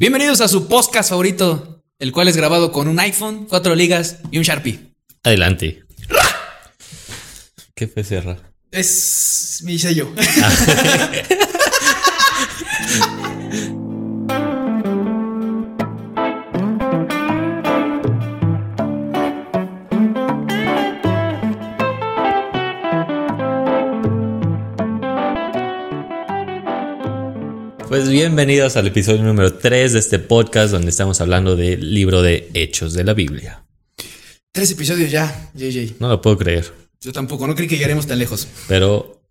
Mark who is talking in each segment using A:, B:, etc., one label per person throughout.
A: Bienvenidos a su podcast favorito, el cual es grabado con un iPhone, cuatro ligas y un Sharpie.
B: Adelante. ¿Qué fue Serra?
A: Es mi sello.
B: Pues bienvenidos al episodio número 3 de este podcast donde estamos hablando del libro de Hechos de la Biblia.
A: Tres episodios ya, JJ.
B: No lo puedo creer,
A: Yo tampoco, no creí que llegaremos tan lejos.
B: pero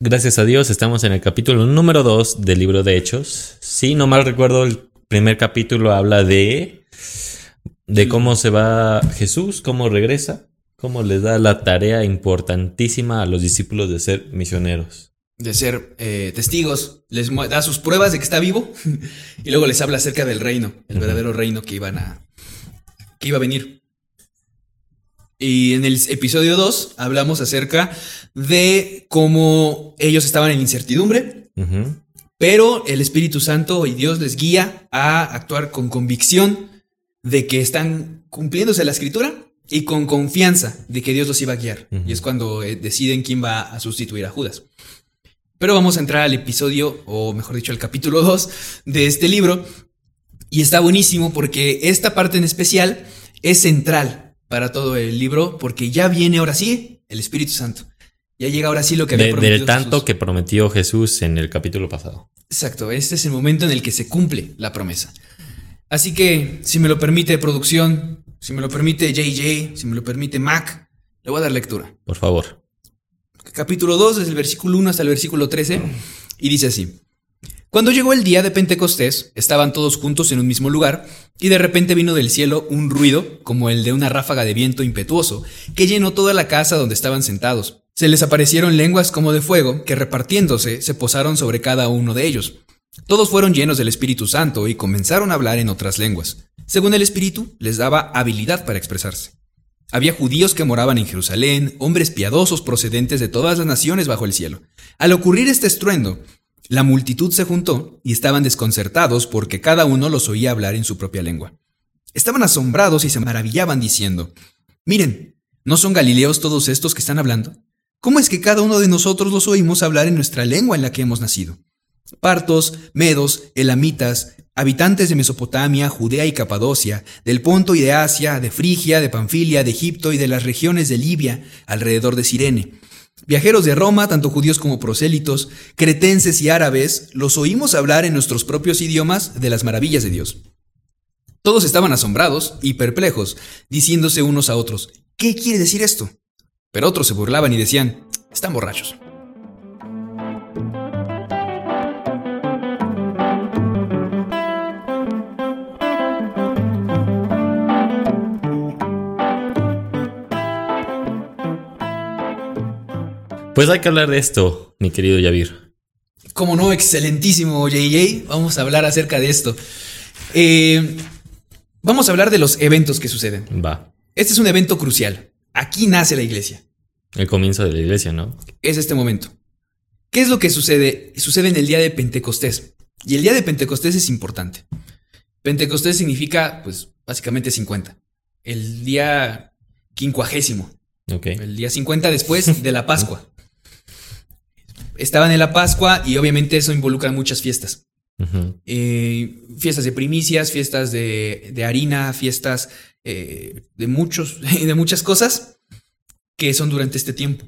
B: gracias a Dios estamos en el capítulo número 2 del libro de Hechos. Si no mal recuerdo, el primer capítulo habla de de cómo se va Jesús, cómo regresa, cómo les da la tarea importantísima a los discípulos de ser misioneros.
A: De ser eh, testigos, les da sus pruebas de que está vivo y luego les habla acerca del reino, el verdadero reino que iban a. que iba a venir. Y en el episodio 2 hablamos acerca de cómo ellos estaban en incertidumbre. Pero el Espíritu Santo y Dios les guía a actuar con convicción de que están cumpliéndose la escritura y con confianza de que Dios los iba a guiar. Y es cuando eh, deciden quién va a sustituir a Judas. Pero vamos a entrar al episodio, o mejor dicho, al capítulo 2 de este libro. Y está buenísimo porque esta parte en especial es central para todo el libro porque ya viene ahora sí el Espíritu Santo. Ya llega ahora sí lo que había
B: De-
A: prometido
B: del tanto
A: Jesús.
B: que prometió Jesús en el capítulo pasado.
A: Exacto, este es el momento en el que se cumple la promesa. Así que, si me lo permite producción, si me lo permite JJ, si me lo permite Mac, le voy a dar lectura.
B: Por favor.
A: Capítulo 2, desde el versículo 1 hasta el versículo 13, y dice así. Cuando llegó el día de Pentecostés, estaban todos juntos en un mismo lugar, y de repente vino del cielo un ruido, como el de una ráfaga de viento impetuoso, que llenó toda la casa donde estaban sentados. Se les aparecieron lenguas como de fuego, que repartiéndose se posaron sobre cada uno de ellos. Todos fueron llenos del Espíritu Santo y comenzaron a hablar en otras lenguas. Según el Espíritu, les daba habilidad para expresarse. Había judíos que moraban en Jerusalén, hombres piadosos procedentes de todas las naciones bajo el cielo. Al ocurrir este estruendo, la multitud se juntó y estaban desconcertados porque cada uno los oía hablar en su propia lengua. Estaban asombrados y se maravillaban diciendo, Miren, ¿no son galileos todos estos que están hablando? ¿Cómo es que cada uno de nosotros los oímos hablar en nuestra lengua en la que hemos nacido? Partos, medos, elamitas, habitantes de Mesopotamia, Judea y Capadocia, del Ponto y de Asia, de Frigia, de Panfilia, de Egipto y de las regiones de Libia, alrededor de Sirene. Viajeros de Roma, tanto judíos como prosélitos, cretenses y árabes, los oímos hablar en nuestros propios idiomas de las maravillas de Dios. Todos estaban asombrados y perplejos, diciéndose unos a otros, ¿qué quiere decir esto? Pero otros se burlaban y decían, están borrachos.
B: Pues hay que hablar de esto, mi querido Yavir.
A: Como no, excelentísimo JJ. Vamos a hablar acerca de esto. Eh, vamos a hablar de los eventos que suceden.
B: Va.
A: Este es un evento crucial. Aquí nace la iglesia.
B: El comienzo de la iglesia, ¿no?
A: Es este momento. ¿Qué es lo que sucede? Sucede en el día de Pentecostés. Y el día de Pentecostés es importante. Pentecostés significa, pues, básicamente 50. El día quincuagésimo.
B: Ok.
A: El día 50 después de la Pascua. Estaban en la Pascua y obviamente eso involucra muchas fiestas. Eh, fiestas de primicias, fiestas de, de harina, fiestas eh, de, muchos, de muchas cosas que son durante este tiempo.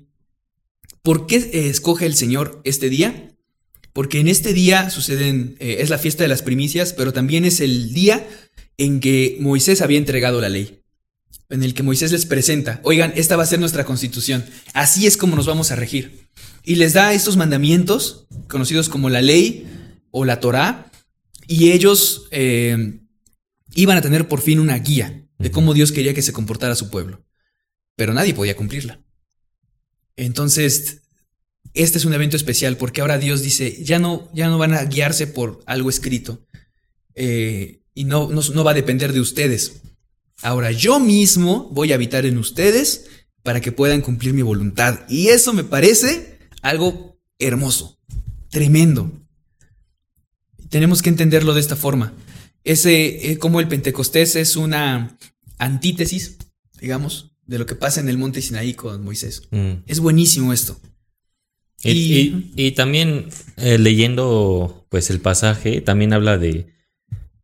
A: ¿Por qué escoge el Señor este día? Porque en este día suceden, eh, es la fiesta de las primicias, pero también es el día en que Moisés había entregado la ley. En el que Moisés les presenta, oigan, esta va a ser nuestra constitución, así es como nos vamos a regir. Y les da estos mandamientos, conocidos como la ley o la Torá, y ellos eh, iban a tener por fin una guía de cómo Dios quería que se comportara su pueblo. Pero nadie podía cumplirla. Entonces, este es un evento especial porque ahora Dios dice, ya no, ya no van a guiarse por algo escrito eh, y no, no, no va a depender de ustedes. Ahora yo mismo voy a habitar en ustedes para que puedan cumplir mi voluntad. Y eso me parece algo hermoso, tremendo. Tenemos que entenderlo de esta forma. ese, eh, como el Pentecostés es una antítesis, digamos, de lo que pasa en el monte Sinaí con Moisés.
B: Mm.
A: Es buenísimo esto.
B: Y,
A: Y-
B: y- y también eh, leyendo pues el pasaje, también habla de,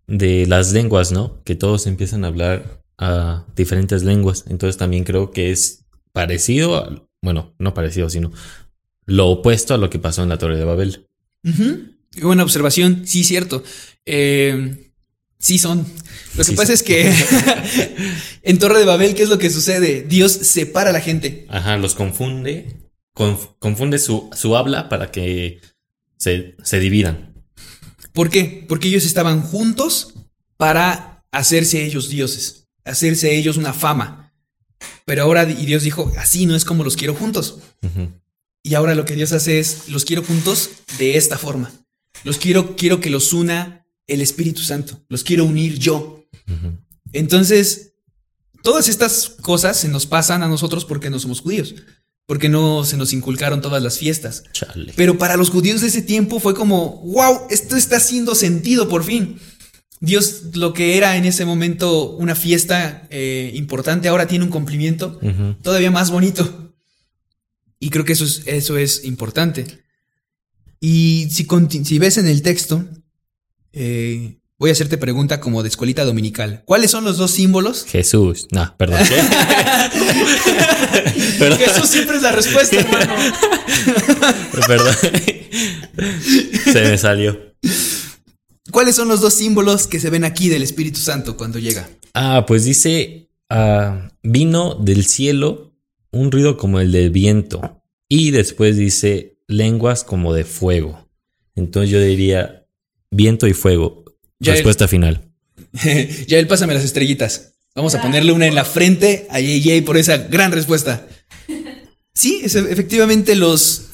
B: de las lenguas, ¿no? Que todos empiezan a hablar a diferentes lenguas. Entonces también creo que es parecido, a- bueno, no parecido, sino lo opuesto a lo que pasó en la Torre de Babel.
A: Qué buena observación. Sí, cierto. Eh, sí son. Lo que
B: Sí
A: pasa
B: son.
A: es que en Torre de Babel, ¿qué es lo que sucede? Dios separa a la gente.
B: Ajá, los confunde, conf- confunde su, su habla para que se, se dividan.
A: ¿Por qué? Porque ellos estaban juntos para hacerse ellos dioses, hacerse ellos una fama. Pero ahora y Dios dijo, así no es como los quiero juntos. Y ahora lo que Dios hace es, los quiero juntos de esta forma. Los quiero, quiero que los una el Espíritu Santo. Los quiero unir yo. Entonces, todas estas cosas se nos pasan a nosotros porque no somos judíos, porque no se nos inculcaron todas las fiestas.
B: Chale.
A: Pero para los judíos de ese tiempo fue como, wow, esto está haciendo sentido por fin. Dios, lo que era en ese momento una fiesta eh, importante, ahora tiene un cumplimiento todavía más bonito. Y creo que eso es, eso es importante. Y si, ves en el texto, eh, voy a hacerte pregunta como de escuelita dominical. ¿Cuáles son los dos símbolos?
B: Jesús. No, perdón. Perdón.
A: Jesús siempre es la respuesta, hermano.
B: Perdón. Se me salió.
A: ¿Cuáles son los dos símbolos que se ven aquí del Espíritu Santo cuando llega?
B: Ah, pues dice, ah, vino del cielo un ruido como el del viento. Y después dice lenguas como de fuego. Entonces yo diría viento y fuego. Respuesta final.
A: ya él pásame las estrellitas. Vamos a ponerle una en la frente a JJ por esa gran respuesta. Sí, es- efectivamente los,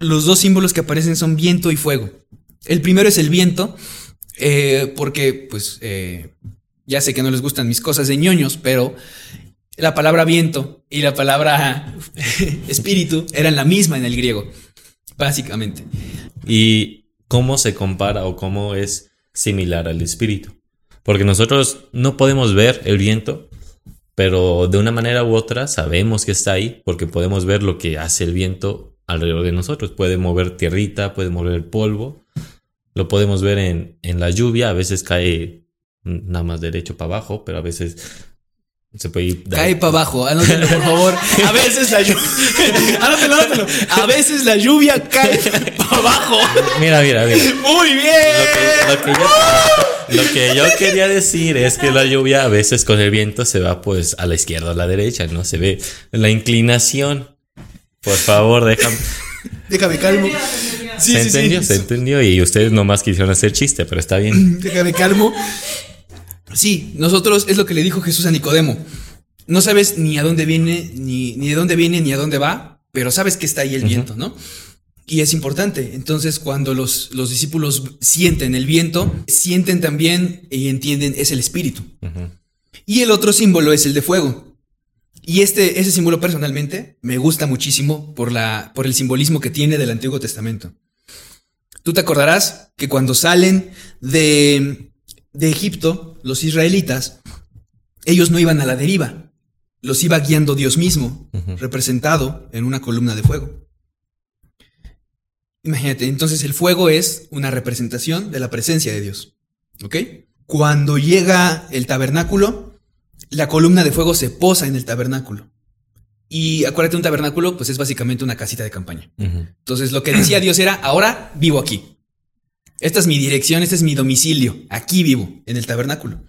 A: los dos símbolos que aparecen son viento y fuego. El primero es el viento, eh, porque pues eh, ya sé que no les gustan mis cosas de ñoños, pero la palabra viento y la palabra espíritu eran la misma en el griego, básicamente.
B: ¿Y cómo se compara o cómo es similar al espíritu? Porque nosotros no podemos ver el viento, pero de una manera u otra sabemos que está ahí porque podemos ver lo que hace el viento alrededor de nosotros. Puede mover tierrita, puede mover polvo. Lo podemos ver en, en la lluvia, a veces cae nada más derecho para abajo, pero a veces se puede ir...
A: Cae para abajo, anótelo por favor. A veces la lluvia. anótelo, anótelo. A veces la lluvia cae para abajo.
B: Mira, mira, mira.
A: Muy bien.
B: Lo que, lo que yo, lo que yo quería decir es que la lluvia a veces con el viento se va pues a la izquierda o a la derecha, ¿no? Se ve la inclinación. Por favor, déjame.
A: Déjame calmo. Sí,
B: se
A: sí,
B: entendió,
A: sí.
B: se entendió. Y ustedes nomás quisieron hacer chiste, pero está bien.
A: Déjame calmo. Sí, nosotros es lo que le dijo Jesús a Nicodemo. No sabes ni a dónde viene, ni, ni de dónde viene, ni a dónde va, pero sabes que está ahí el viento, ¿no? Y es importante. Entonces, cuando los, los discípulos sienten el viento, sienten también y entienden es el espíritu. Y el otro símbolo es el de fuego. Y este, ese símbolo personalmente me gusta muchísimo por, la, por el simbolismo que tiene del Antiguo Testamento. Tú te acordarás que cuando salen de, de Egipto, los israelitas, ellos no iban a la deriva, los iba guiando Dios mismo, representado en una columna de fuego. Imagínate, entonces el fuego es una representación de la presencia de Dios. ¿Ok? Cuando llega el tabernáculo, la columna de fuego se posa en el tabernáculo. Y acuérdate, un tabernáculo, pues es básicamente una casita de campaña. Entonces lo que decía Dios era, ahora vivo aquí. Esta es mi dirección, este es mi domicilio. Aquí vivo, en el tabernáculo.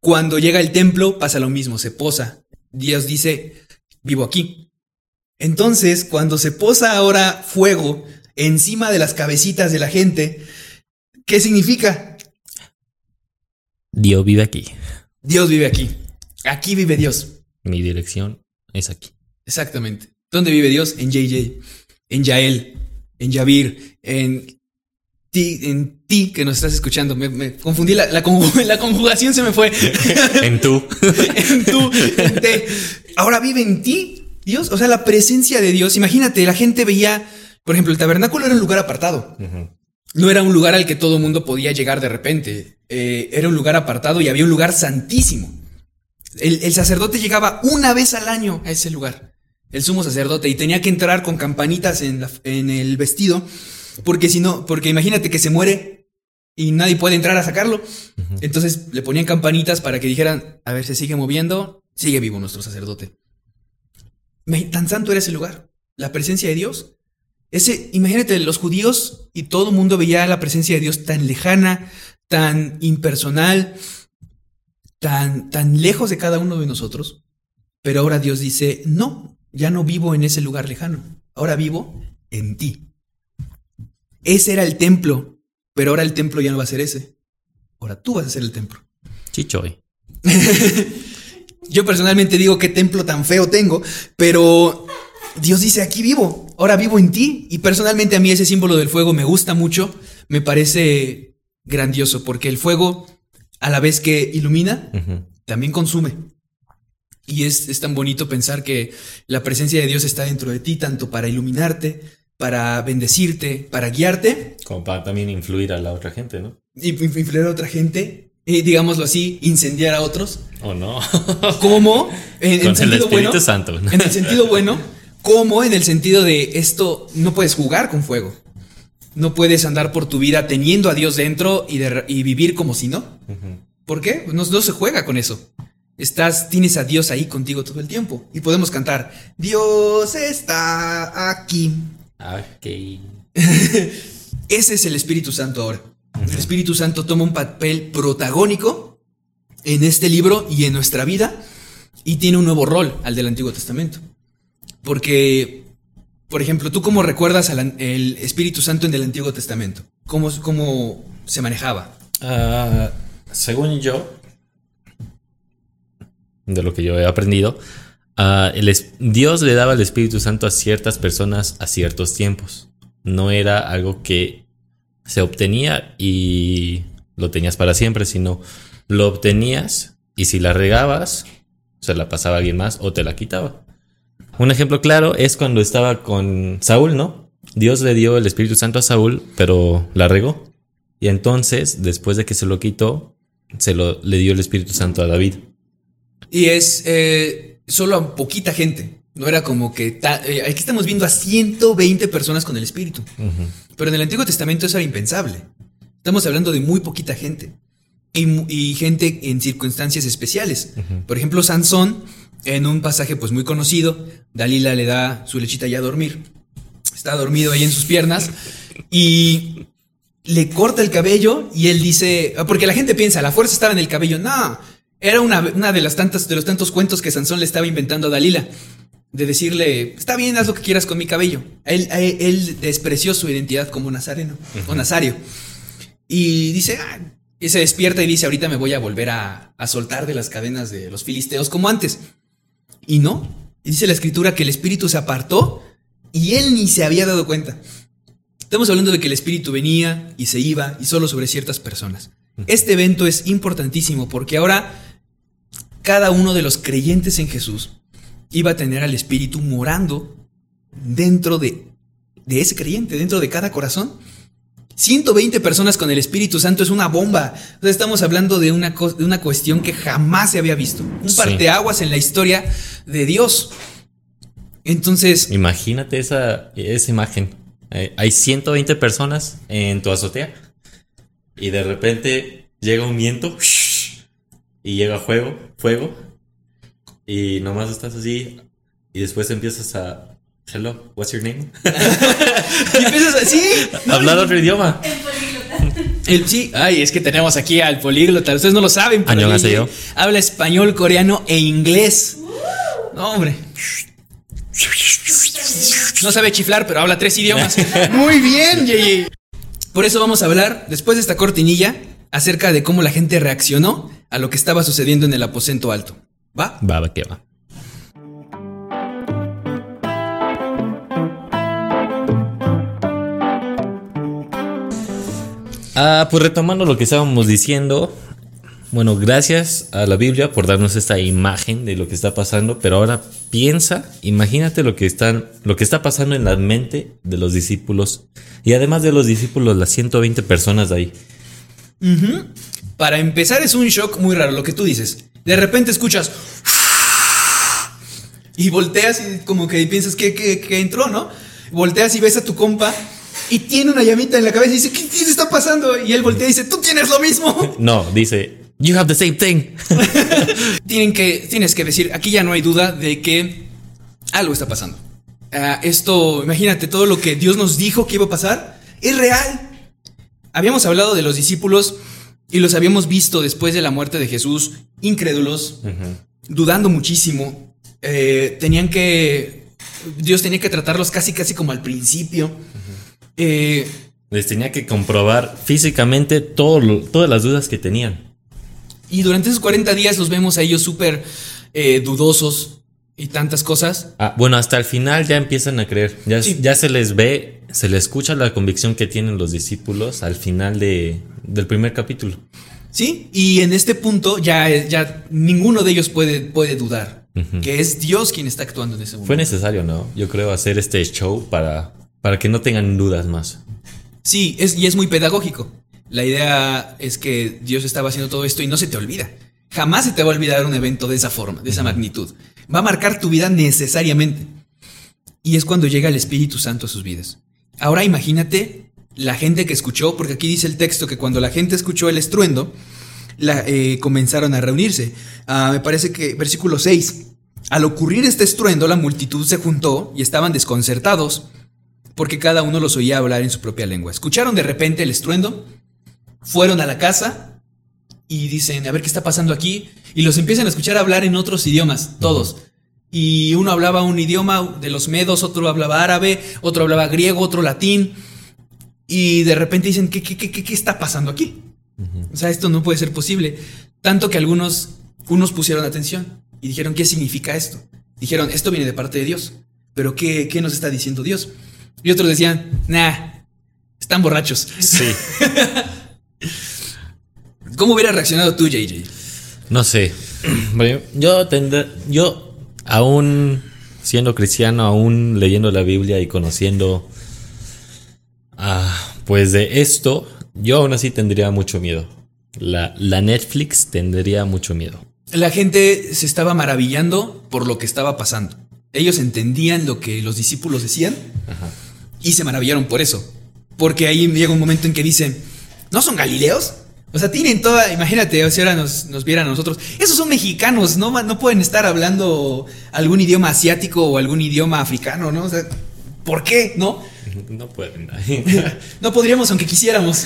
A: Cuando llega el templo, pasa lo mismo, se posa. Dios dice, vivo aquí. Entonces, cuando se posa ahora fuego encima de las cabecitas de la gente, ¿qué significa?
B: Dios vive aquí.
A: Dios vive aquí. Aquí vive Dios.
B: Mi dirección es aquí.
A: Exactamente. ¿Dónde vive Dios? En JJ, en Yael, en Yavir, en ti, en ti que nos estás escuchando. Me, me confundí, la, la conju- la conjugación se me fue.
B: En tú.
A: en tú, en te. Ahora vive en ti, Dios. O sea, la presencia de Dios. Imagínate, la gente veía, por ejemplo, el tabernáculo era un lugar apartado. No era un lugar al que todo el mundo podía llegar de repente. Eh, era un lugar apartado y había un lugar santísimo. El, el, sacerdote llegaba una vez al año a ese lugar, el sumo sacerdote, y tenía que entrar con campanitas en, la, en el vestido, porque si no, porque imagínate que se muere y nadie puede entrar a sacarlo. Uh -huh. Entonces le ponían campanitas para que dijeran, a ver, se sigue moviendo, sigue vivo nuestro sacerdote. Tan santo era ese lugar, la presencia de Dios. Ese, imagínate, los judíos y todo el mundo veía la presencia de Dios tan lejana, tan impersonal, tan, tan lejos de cada uno de nosotros. Pero ahora Dios dice, no, ya no vivo en ese lugar lejano, ahora vivo en ti. Ese era el templo, pero ahora el templo ya no va a ser ese. Ahora tú vas a ser el templo.
B: Chichoy.
A: Yo personalmente digo qué templo tan feo tengo, pero Dios dice, aquí vivo, ahora vivo en ti. Y personalmente a mí ese símbolo del fuego me gusta mucho, me parece grandioso, porque el fuego, a la vez que ilumina, uh -huh. también consume. Y es, es, tan bonito pensar que la presencia de Dios está dentro de ti, tanto para iluminarte, para bendecirte, para guiarte.
B: Como para también influir a la otra gente, ¿no?
A: Y influir a otra gente, y digámoslo así, incendiar a otros.
B: ¿O oh, no?
A: ¿Cómo? En,
B: Con
A: en sentido
B: el Espíritu
A: bueno,
B: Santo.
A: En el sentido bueno, ¿cómo? En el sentido de esto, no puedes jugar con fuego. No puedes andar por tu vida teniendo a Dios dentro y, de, y vivir como si no. Uh -huh. ¿Por qué? No, no se juega con eso. Estás, tienes a Dios ahí contigo todo el tiempo. Y podemos cantar, Dios está aquí.
B: Ok.
A: Ese es el Espíritu Santo ahora. Uh -huh. El Espíritu Santo toma un papel protagónico en este libro y en nuestra vida y tiene un nuevo rol al del Antiguo Testamento. Porque, por ejemplo, ¿tú cómo recuerdas al el Espíritu Santo en el Antiguo Testamento? ¿Cómo, cómo se manejaba?
B: Uh, según yo, de lo que yo he aprendido, el Dios le daba el Espíritu Santo a ciertas personas a ciertos tiempos. No era algo que se obtenía y lo tenías para siempre, sino lo obtenías y si la regabas, se la pasaba a alguien más o te la quitaba. Un ejemplo claro es cuando estaba con Saúl, ¿no? Dios le dio el Espíritu Santo a Saúl, pero la regó. Y entonces, después de que se lo quitó, se lo, le dio el Espíritu Santo a David.
A: Y es eh, solo a poquita gente. No era como que... Eh, aquí estamos viendo a 120 personas con el Espíritu. Uh -huh. Pero en el Antiguo Testamento eso era impensable. Estamos hablando de muy poquita gente. Y, y gente en circunstancias especiales. Uh -huh. Por ejemplo, Sansón, en un pasaje pues muy conocido, Dalila le da su lechita ya a dormir. Está dormido ahí en sus piernas. Y le corta el cabello y él dice... Porque la gente piensa, la fuerza estaba en el cabello. No, era una, una de, las tantas, de los tantos cuentos que Sansón le estaba inventando a Dalila. De decirle, está bien, haz lo que quieras con mi cabello. Él, él, él despreció su identidad como nazareno uh -huh. o nazario. Y dice, ah, y se despierta y dice, ahorita me voy a volver a, a, soltar de las cadenas de los filisteos como antes. Y no, dice la escritura que el espíritu se apartó y él ni se había dado cuenta. Estamos hablando de que el espíritu venía y se iba y solo sobre ciertas personas. Este evento es importantísimo porque ahora cada uno de los creyentes en Jesús iba a tener al Espíritu morando dentro de, de ese creyente, dentro de cada corazón. 120 personas con el Espíritu Santo es una bomba. O sea, estamos hablando de una, de una cuestión que jamás se había visto. Un sí. parteaguas en la historia de Dios. Entonces.
B: Imagínate esa, esa imagen. Hay 120 personas en tu azotea. Y de repente llega un viento. Y llega fuego, fuego. Y nomás estás así. Y después empiezas a. Hello, what's your name?
A: y empiezas así.
B: Hablar otro idioma.
A: El, sí, ay, es que tenemos aquí al políglota. Ustedes no lo saben,
B: pero Año yo.
A: habla español, coreano e inglés. No, hombre. No sabe chiflar, pero habla tres idiomas. Muy bien, Yeye. Por eso vamos a hablar, después de esta cortinilla, acerca de cómo la gente reaccionó a lo que estaba sucediendo en el aposento alto. ¿Va?
B: Va, va, que va. Ah, pues retomando lo que estábamos diciendo, bueno, gracias a la Biblia por darnos esta imagen de lo que está pasando, pero ahora piensa, imagínate lo que están, lo que está pasando en la mente de los discípulos y además de los discípulos, las 120 personas de ahí.
A: Para empezar es un shock muy raro lo que tú dices. De repente escuchas y volteas y como que piensas que, que entró, ¿no? Volteas y ves a tu compa y tiene una llamita en la cabeza y dice, ¿qué, qué está pasando? Y él voltea y dice, tú tienes lo mismo.
B: No, dice, you have the same thing.
A: Tienen que, tienes que decir, aquí ya no hay duda de que algo está pasando. Ah, esto, imagínate, todo lo que Dios nos dijo que iba a pasar, es real. Habíamos hablado de los discípulos y los habíamos visto después de la muerte de Jesús, incrédulos, dudando muchísimo. Eh, tenían que, Dios tenía que tratarlos casi, casi como al principio.
B: Eh, Les tenía que comprobar físicamente todo todas las dudas que tenían.
A: Y durante esos 40 días los vemos a ellos súper eh, dudosos y tantas cosas.
B: Ah, bueno, hasta el final ya empiezan a creer. Ya, ya se les ve, se les escucha la convicción que tienen los discípulos al final de, del primer capítulo.
A: Sí, y en este punto ya, ya ninguno de ellos puede, puede dudar que es Dios quien está actuando en ese momento.
B: Fue necesario, ¿no? Yo creo hacer este show para para que no tengan dudas más.
A: Sí, es, y es muy pedagógico. La idea es que Dios estaba haciendo todo esto y no se te olvida. Jamás se te va a olvidar un evento de esa forma, de esa magnitud. Va a marcar tu vida necesariamente. Y es cuando llega el Espíritu Santo a sus vidas. Ahora imagínate la gente que escuchó, porque aquí dice el texto que cuando la gente escuchó el estruendo, la, eh, comenzaron a reunirse. Ah, me parece que versículo 6. Al ocurrir este estruendo, la multitud se juntó y estaban desconcertados porque cada uno los oía hablar en su propia lengua. Escucharon de repente el estruendo, fueron a la casa y dicen, a ver qué está pasando aquí, y los empiezan a escuchar hablar en otros idiomas, todos. Y uno hablaba un idioma de los medos, otro hablaba árabe, otro hablaba griego, otro latín, y de repente dicen, ¿qué, qué, qué, qué está pasando aquí? O sea, esto no puede ser posible. Tanto que algunos, unos pusieron atención y dijeron, ¿qué significa esto? Dijeron, esto viene de parte de Dios. Pero ¿qué, qué nos está diciendo Dios? Y otros decían, nah, están borrachos.
B: Sí.
A: ¿Cómo hubiera reaccionado tú, JJ?
B: No sé. Yo tendré, yo aún siendo cristiano, aún leyendo la Biblia y conociendo, ah, pues de esto, yo aún así tendría mucho miedo. La, la Netflix tendría mucho miedo.
A: La gente se estaba maravillando por lo que estaba pasando. Ellos entendían lo que los discípulos decían. Ajá y se maravillaron por eso. Porque ahí llega un momento en que dicen, ¿no son galileos? O sea, tienen toda, imagínate, si ahora nos, nos vieran a nosotros, esos son mexicanos, no, no pueden estar hablando algún idioma asiático o algún idioma africano, ¿no? O sea, ¿por qué? ¿No?
B: No pueden.
A: no podríamos aunque quisiéramos.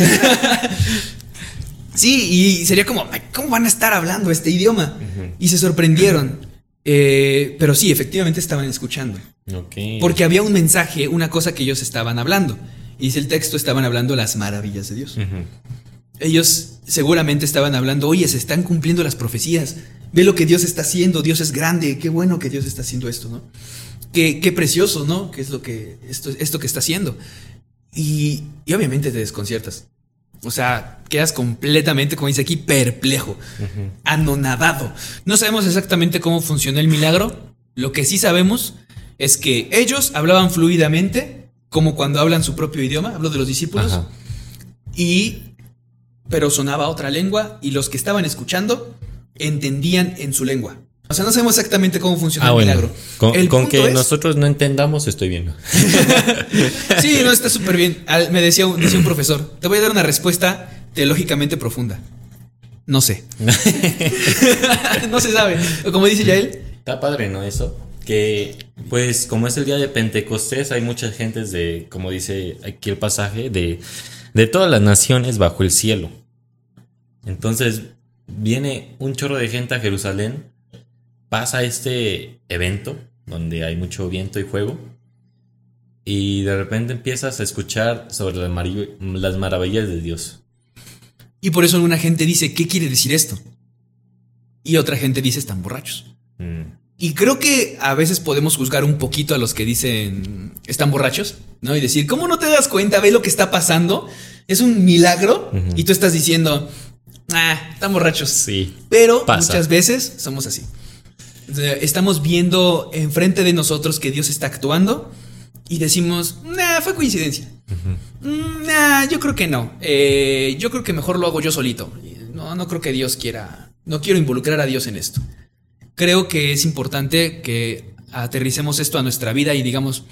A: sí, y sería como, ¿cómo van a estar hablando este idioma? Y se sorprendieron. Eh, pero sí, efectivamente estaban escuchando. Porque había un mensaje, una cosa que ellos estaban hablando. Y dice el texto, estaban hablando las maravillas de Dios. Ellos seguramente estaban hablando, oye, se están cumpliendo las profecías. Ve lo que Dios está haciendo, Dios es grande, qué bueno que Dios está haciendo esto, ¿no? Qué, qué precioso, ¿no? ¿Qué es lo que, esto, esto que está haciendo? Y, y obviamente te desconciertas. O sea, quedas completamente, como dice aquí, perplejo, anonadado. No sabemos exactamente cómo funcionó el milagro. Lo que sí sabemos es que ellos hablaban fluidamente, como cuando hablan su propio idioma, hablo de los discípulos, y pero sonaba otra lengua y los que estaban escuchando entendían en su lengua. O sea, no sabemos exactamente cómo funciona ah, el milagro.
B: Con, que nosotros no entendamos, estoy bien.
A: sí, no, está súper bien. Me decía, decía un profesor, te voy a dar una respuesta teológicamente profunda. No sé. no se sabe. Como dice ya él.
B: Está padre, ¿no? Eso. Que, pues, como es el día de Pentecostés, hay muchas gentes de, como dice aquí el pasaje, de, de todas las naciones bajo el cielo. Entonces, viene un chorro de gente a Jerusalén pasa este evento donde hay mucho viento y fuego y de repente empiezas a escuchar sobre las, maravillas de Dios.
A: Y por eso alguna gente dice, ¿qué quiere decir esto? Y otra gente dice, están borrachos. Mm. Y creo que a veces podemos juzgar un poquito a los que dicen, están borrachos, ¿no? Y decir, ¿cómo no te das cuenta? Ve lo que está pasando. Es un milagro. Y tú estás diciendo, ah, están borrachos.
B: Sí.
A: Pero
B: Pasa.
A: muchas veces somos así. Estamos viendo enfrente de nosotros que Dios está actuando y decimos, nah, fue coincidencia. Mm, Nah, yo creo que no. Eh, yo creo que mejor lo hago yo solito. No, no creo que Dios quiera. No quiero involucrar a Dios en esto. Creo que es importante que aterricemos esto a nuestra vida y digamos,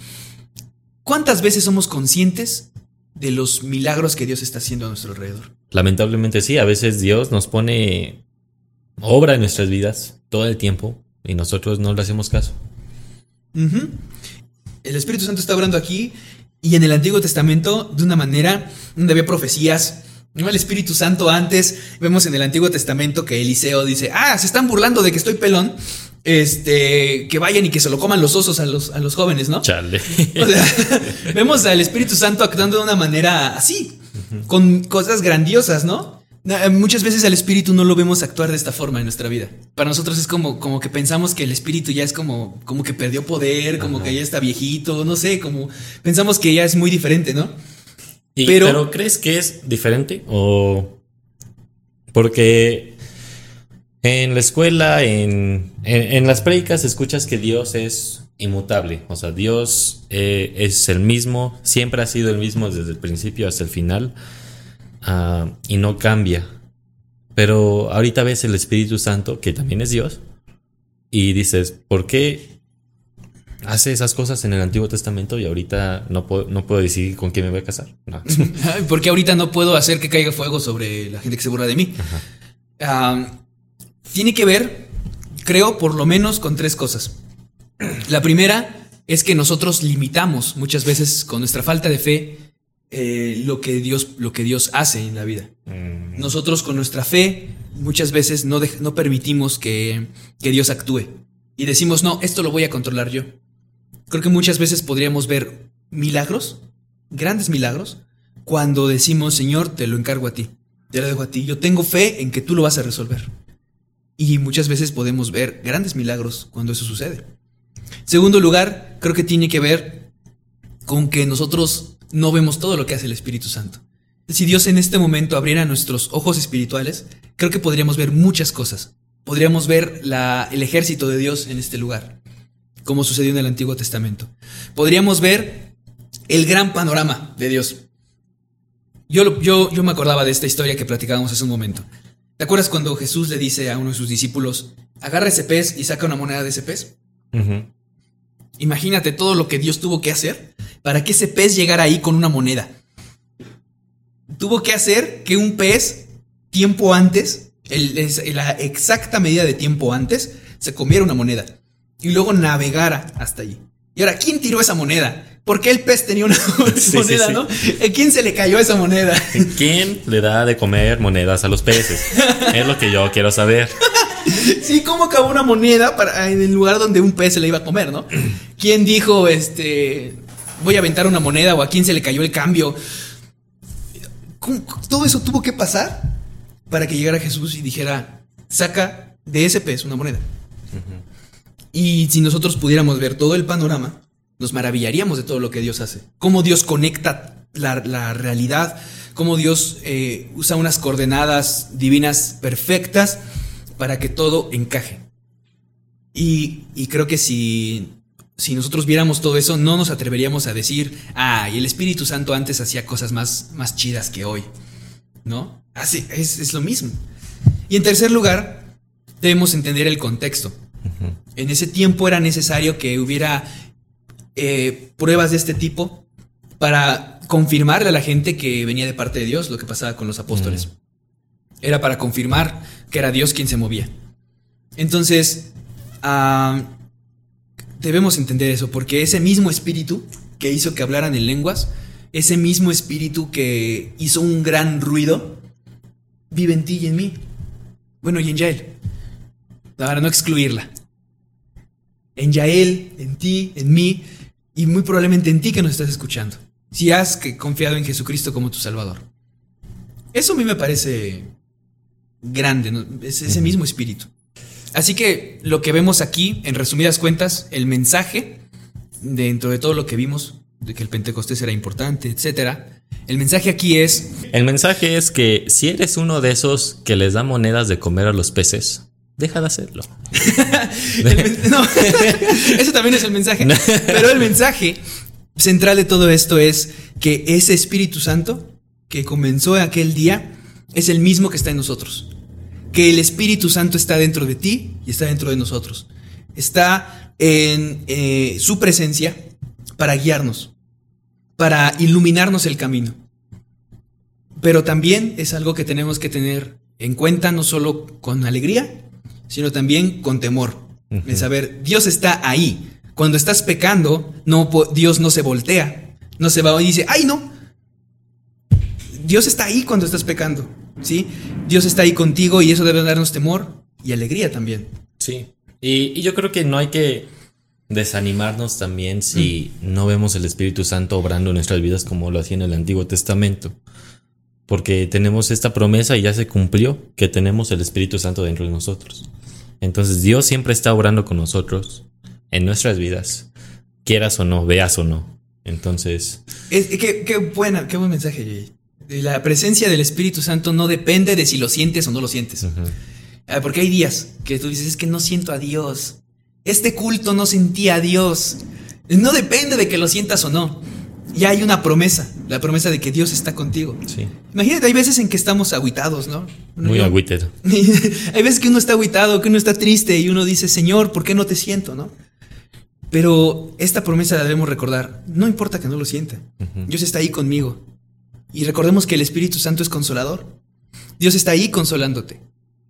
A: ¿cuántas veces somos conscientes de los milagros que Dios está haciendo a nuestro alrededor?
B: Lamentablemente sí, a veces Dios nos pone obra en nuestras vidas todo el tiempo y nosotros no le hacemos caso.
A: El Espíritu Santo está hablando aquí y en el Antiguo Testamento de una manera donde había profecías. ¿no? El Espíritu Santo antes, vemos en el Antiguo Testamento que Eliseo dice, ah, se están burlando de que estoy pelón, este, que vayan y que se lo coman los osos a los, a los jóvenes, ¿no?
B: Chale.
A: O sea, vemos al Espíritu Santo actuando de una manera así, con cosas grandiosas, ¿no? Na- Muchas veces al Espíritu no lo vemos actuar de esta forma en nuestra vida. Para nosotros es como, como que pensamos que el Espíritu ya es como, como que perdió poder, como que ya está viejito, no sé, como pensamos que ya es muy diferente, ¿no?
B: Y-
A: Pero-
B: pero, crees que es diferente? O porque en la escuela, en, en, en las prédicas, escuchas que Dios es inmutable. O sea, Dios eh, es el mismo, siempre ha sido el mismo desde el principio hasta el final ah, y no cambia. Pero ahorita ves el Espíritu Santo, que también es Dios, y dices, ¿por qué hace esas cosas en el Antiguo Testamento y ahorita no puedo, no puedo decidir con quién me voy a casar? No.
A: Porque ahorita no puedo hacer que caiga fuego sobre la gente que se burla de mí. Ah, tiene que ver, creo, por lo menos con tres cosas. La primera es que nosotros limitamos muchas veces con nuestra falta de fe eh, lo, que Dios, lo que Dios hace en la vida.
B: Mm,
A: Nosotros con nuestra fe muchas veces no, no permitimos que, que Dios actúe. Y decimos, no, esto lo voy a controlar yo. Creo que muchas veces podríamos ver milagros, grandes milagros, cuando decimos, Señor, te lo encargo a ti, te lo dejo a ti. Yo tengo fe en que tú lo vas a resolver. Y muchas veces podemos ver grandes milagros cuando eso sucede. Segundo lugar, creo que tiene que ver con que nosotros no vemos todo lo que hace el Espíritu Santo. Si Dios en este momento abriera nuestros ojos espirituales, creo que podríamos ver muchas cosas. Podríamos ver la- el ejército de Dios en este lugar, como sucedió en el Antiguo Testamento. Podríamos ver el gran panorama de Dios. Yo, yo, yo me acordaba de esta historia que platicábamos hace un momento. ¿Te acuerdas cuando Jesús le dice a uno de sus discípulos, agarra ese pez y saca una moneda de ese pez? Imagínate todo lo que Dios tuvo que hacer para que ese pez llegara ahí con una moneda. Tuvo que hacer que un pez, tiempo antes, el- la exacta medida de tiempo antes, se comiera una moneda y luego navegara hasta allí. Y ahora, ¿quién tiró esa moneda? ¿Por qué el pez tenía una
B: sí,
A: moneda,
B: sí.
A: no? ¿A quién se le cayó esa moneda?
B: ¿Quién le da de comer monedas a los peces? Es lo que yo quiero saber.
A: Sí, ¿cómo acabó una moneda para, en el lugar donde un pez se la iba a comer, no? ¿Quién dijo, este, voy a aventar una moneda o a quién se le cayó el cambio? ¿Cómo- Todo eso tuvo que pasar para que llegara Jesús y dijera, saca de ese pez una moneda. Y si nosotros pudiéramos ver todo el panorama, nos maravillaríamos de todo lo que Dios hace. Cómo Dios conecta la, la realidad, cómo Dios eh, usa unas coordenadas divinas perfectas para que todo encaje. Y, y creo que si, si nosotros viéramos todo eso, no nos atreveríamos a decir, ah, y el Espíritu Santo antes hacía cosas más, más chidas que hoy. ¿No? Así, es, es lo mismo. Y en tercer lugar, debemos entender el contexto. En ese tiempo era necesario que hubiera eh, pruebas de este tipo para confirmarle a la gente que venía de parte de Dios lo que pasaba con los apóstoles. Era para confirmar que era Dios quien se movía. Entonces, ah, debemos entender eso, porque ese mismo espíritu que hizo que hablaran en lenguas, ese mismo espíritu que hizo un gran ruido, vive en ti y en mí. Bueno, y en Yael. Para no excluirla. En Yael, en ti, en mí, y muy probablemente en ti que nos estás escuchando. Si has confiado en Jesucristo como tu Salvador. Eso a mí me parece grande, ¿no? es ese mismo espíritu. Así que lo que vemos aquí, en resumidas cuentas, el mensaje, dentro de todo lo que vimos, de que el Pentecostés era importante, etcétera. El mensaje aquí es,
B: El mensaje es que si eres uno de esos que les da monedas de comer a los peces, deja de hacerlo.
A: el no, eso también es el mensaje, pero el mensaje central de todo esto es que ese Espíritu Santo que comenzó aquel día es el mismo que está en nosotros. Que el Espíritu Santo está dentro de ti y está dentro de nosotros. Está en eh, su presencia para guiarnos, para iluminarnos el camino. Pero también es algo que tenemos que tener en cuenta no solo con alegría, sino también con temor. De saber, Dios está ahí. Cuando estás pecando, no, Dios no se voltea, no se va y dice, ay no. Dios está ahí cuando estás pecando, ¿sí? Dios está ahí contigo y eso debe darnos temor y alegría también.
B: Sí. Y, y yo creo que no hay que desanimarnos también si no vemos el Espíritu Santo obrando en nuestras vidas como lo hacía en el Antiguo Testamento. Porque tenemos esta promesa y ya se cumplió que tenemos el Espíritu Santo dentro de nosotros. Entonces Dios siempre está obrando con nosotros en nuestras vidas, quieras o no, veas o no. Entonces,
A: Es, qué, qué buena, qué buen mensaje, Jay. La presencia del Espíritu Santo no depende de si lo sientes o no lo sientes. Ah, Porque hay días que tú dices, es que no siento a Dios. Este culto no sentía a Dios. No depende de que lo sientas o no. Ya hay una promesa, la promesa de que Dios está contigo.
B: sí,
A: Imagínate, hay veces en que estamos agüitados, ¿no? Uno
B: muy agüited.
A: hay veces que uno está agüitado, que uno está triste y uno dice, Señor, ¿por qué no te siento, no? Pero esta promesa la debemos recordar. No importa que no lo sienta. Dios está ahí conmigo. Y recordemos que el Espíritu Santo es consolador. Dios está ahí consolándote.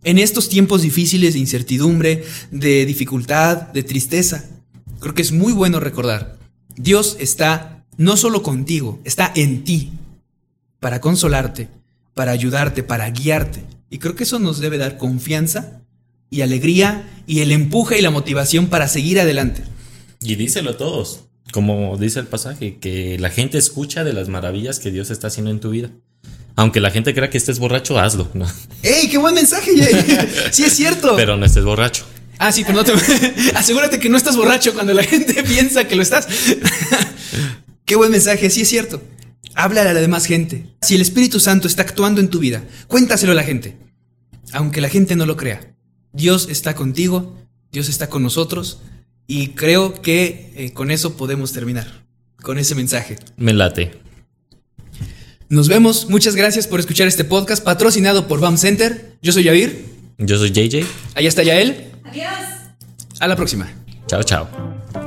A: En estos tiempos difíciles de incertidumbre, de dificultad, de tristeza, creo que es muy bueno recordar. Dios está no solo contigo, está en ti para consolarte, para ayudarte, para guiarte. Y creo que eso nos debe dar confianza y alegría y el empuje y la motivación para seguir adelante.
B: Y díselo a todos, como dice el pasaje, que la gente escucha de las maravillas que Dios está haciendo en tu vida. Aunque la gente crea que estés borracho, hazlo. ¿no?
A: ¡Ey, qué buen mensaje! Sí, es cierto.
B: Pero no estés borracho.
A: Ah, sí, pero no te... Asegúrate que no estás borracho cuando la gente piensa que lo estás. Qué buen mensaje, sí es cierto. Háblale a la demás gente. Si el Espíritu Santo está actuando en tu vida, cuéntaselo a la gente. Aunque la gente no lo crea. Dios está contigo, Dios está con nosotros y creo que eh, con eso podemos terminar, con ese mensaje.
B: Me late.
A: Nos vemos, muchas gracias por escuchar este podcast patrocinado por BAM Center. Yo soy Yavir,
B: Yo soy JJ.
A: allá está Yael.
C: Adiós.
A: A la próxima.
B: Chao, chao.